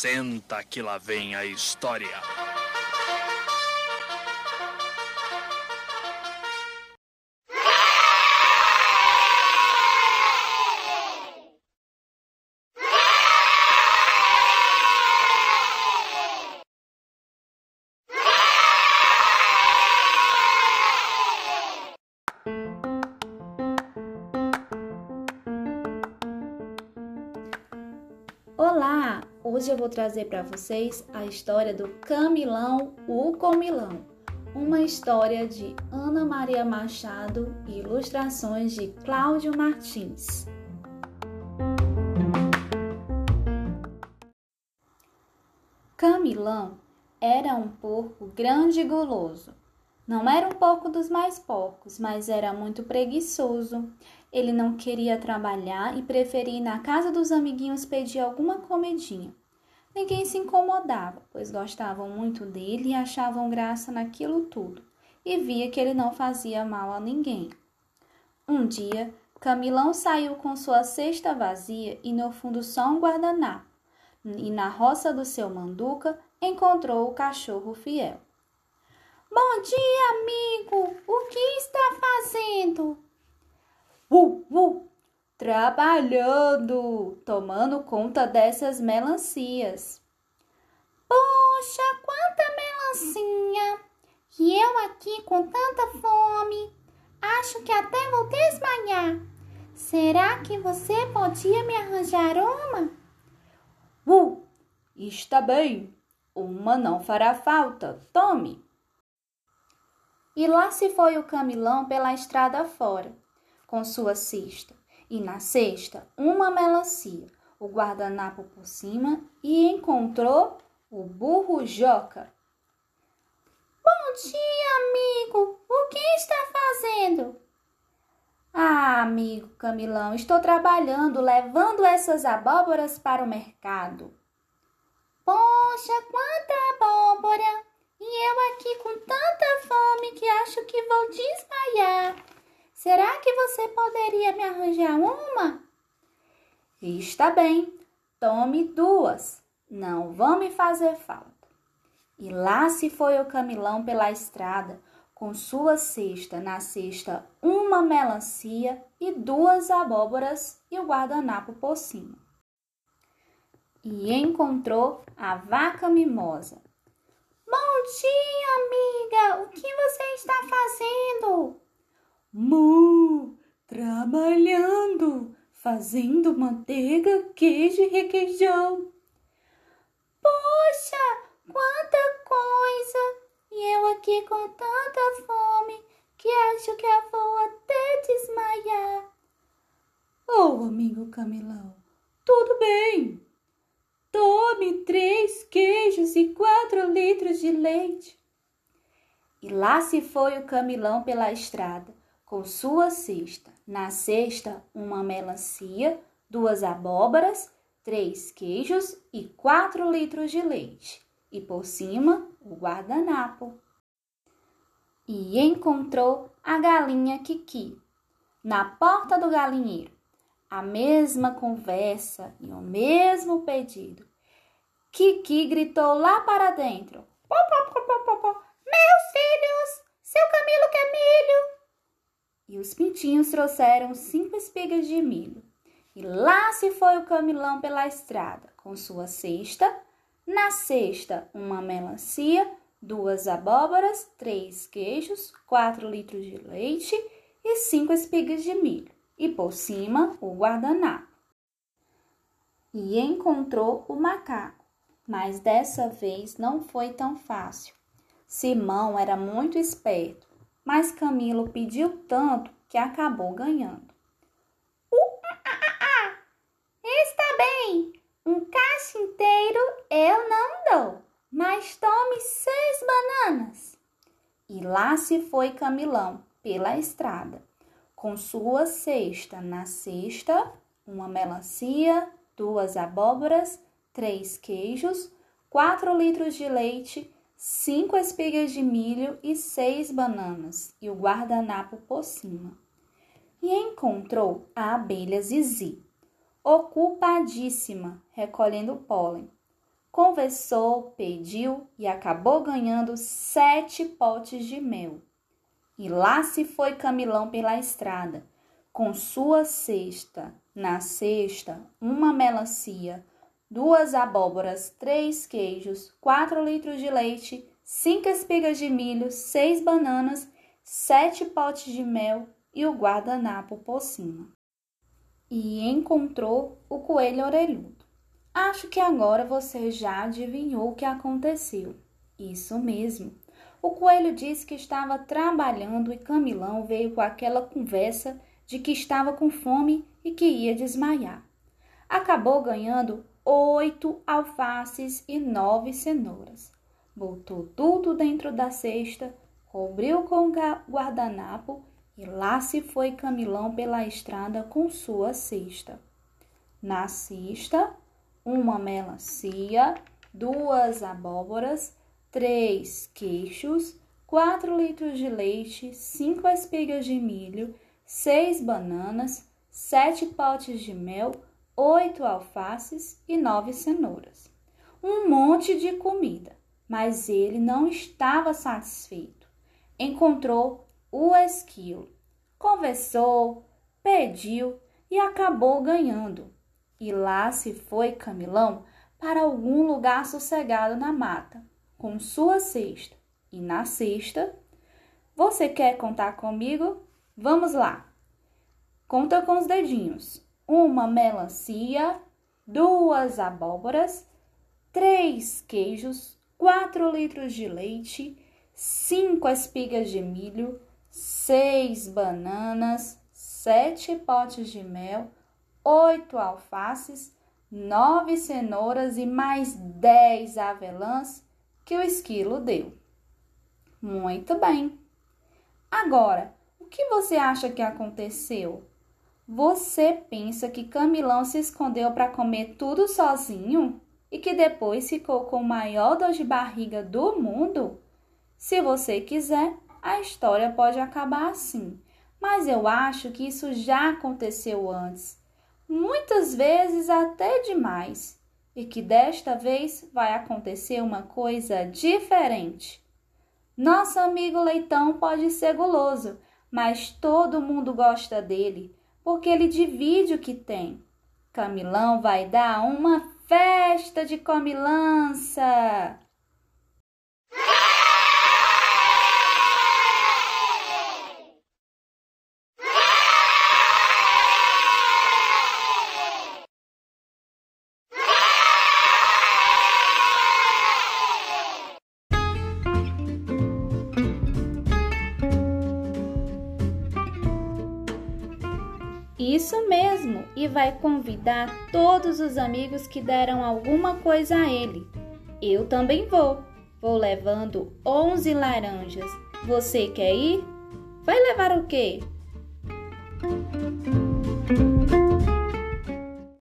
Senta que lá vem a história. Olá! Hoje eu vou trazer para vocês a história do Camilão, o Comilão. Uma história de Ana Maria Machado e ilustrações de Cláudio Martins. Camilão era um porco grande e guloso. Não era um porco dos mais porcos, mas era muito preguiçoso. Ele não queria trabalhar e preferia ir na casa dos amiguinhos pedir alguma comidinha. Ninguém se incomodava, pois gostavam muito dele e achavam graça naquilo tudo, e via que ele não fazia mal a ninguém. Um dia, Camilão saiu com sua cesta vazia e no fundo só um guardanapo, e na roça do seu manduca encontrou o cachorro fiel. Bom dia, amigo! O que está fazendo? Uh, uh, trabalhando, tomando conta dessas melancias. Poxa, quanta melancinha! E eu aqui com tanta fome, acho que até vou desmanhar. Será que você podia me arranjar uma? Uh, está bem, uma não fará falta, tome. E lá se foi o Camilão pela estrada fora, com sua cesta, e na cesta uma melancia, o guardanapo por cima, e encontrou o burro Joca. Bom dia, amigo! O que está fazendo? Ah, amigo Camilão, estou trabalhando, levando essas abóboras para o mercado. Poxa, quanta abóbora! Que vou desmaiar. Será que você poderia me arranjar uma? Está bem, tome duas. Não vão me fazer falta. E lá se foi o Camilão pela estrada, com sua cesta, na cesta uma melancia e duas abóboras e o guardanapo por cima. E encontrou a vaca mimosa, Bom dia, amiga! O que? Mu, trabalhando, fazendo manteiga, queijo e requeijão. Poxa, quanta coisa! E eu aqui com tanta fome que acho que eu vou até desmaiar. Oh, amigo Camilão, tudo bem. Tome três queijos e quatro litros de leite. E lá se foi o Camilão pela estrada, com sua cesta. Na cesta, uma melancia, duas abóboras, três queijos e quatro litros de leite. E por cima, o guardanapo. E encontrou a galinha Kiki na porta do galinheiro. A mesma conversa e o mesmo pedido. Kiki gritou lá para dentro. Pó, pó, pó. Meus filhos, seu Camilo quer milho. E os pintinhos trouxeram cinco espigas de milho. E lá se foi o Camilão pela estrada, com sua cesta. Na cesta, uma melancia, duas abóboras, três queijos, quatro litros de leite e cinco espigas de milho. E por cima, o guardanapo. E encontrou o macaco mas dessa vez não foi tão fácil. Simão era muito esperto, mas Camilo pediu tanto que acabou ganhando. Uh, ah, ah, ah. Está bem, um cacho inteiro eu não dou, mas tome seis bananas. E lá se foi Camilão pela estrada, com sua cesta. Na cesta, uma melancia, duas abóboras três queijos, quatro litros de leite, cinco espigas de milho e seis bananas, e o guardanapo por cima. E encontrou a abelha Zizi, ocupadíssima, recolhendo pólen. conversou, pediu e acabou ganhando sete potes de mel. E lá se foi Camilão pela estrada, com sua cesta. Na cesta, uma melancia, duas abóboras, três queijos, quatro litros de leite, cinco espigas de milho, seis bananas, sete potes de mel e o guardanapo por cima. E encontrou o coelho orelhudo. Acho que agora você já adivinhou o que aconteceu. Isso mesmo. O coelho disse que estava trabalhando e Camilão veio com aquela conversa de que estava com fome e que ia desmaiar. Acabou ganhando oito alfaces e nove cenouras. Botou tudo dentro da cesta, cobriu com guardanapo e lá se foi Camilão pela estrada com sua cesta. Na cesta, uma melancia, duas abóboras, três queixos, quatro litros de leite, cinco espigas de milho, seis bananas, sete potes de mel, oito alfaces e nove cenouras. Um monte de comida, mas ele não estava satisfeito. Encontrou o esquilo, conversou, pediu e acabou ganhando. E lá se foi Camilão para algum lugar sossegado na mata, com sua cesta. E na cesta, você quer contar comigo? Vamos lá! Conta com os dedinhos uma melancia, duas abóboras, três queijos, quatro litros de leite, cinco espigas de milho, seis bananas, sete potes de mel, oito alfaces, nove cenouras e mais dez avelãs que o esquilo deu. Muito bem. Agora, o que você acha que aconteceu? Você pensa que Camilão se escondeu para comer tudo sozinho? E que depois ficou com o maior dor de barriga do mundo? Se você quiser, a história pode acabar assim, mas eu acho que isso já aconteceu antes, muitas vezes até demais, e que desta vez vai acontecer uma coisa diferente. Nosso amigo leitão pode ser guloso, mas todo mundo gosta dele porque ele divide o que tem. Camilão vai dar uma festa de comilança. Mesmo, e vai convidar todos os amigos que deram alguma coisa a ele. Eu também vou. Vou levando 11 laranjas. Você quer ir? Vai levar o quê?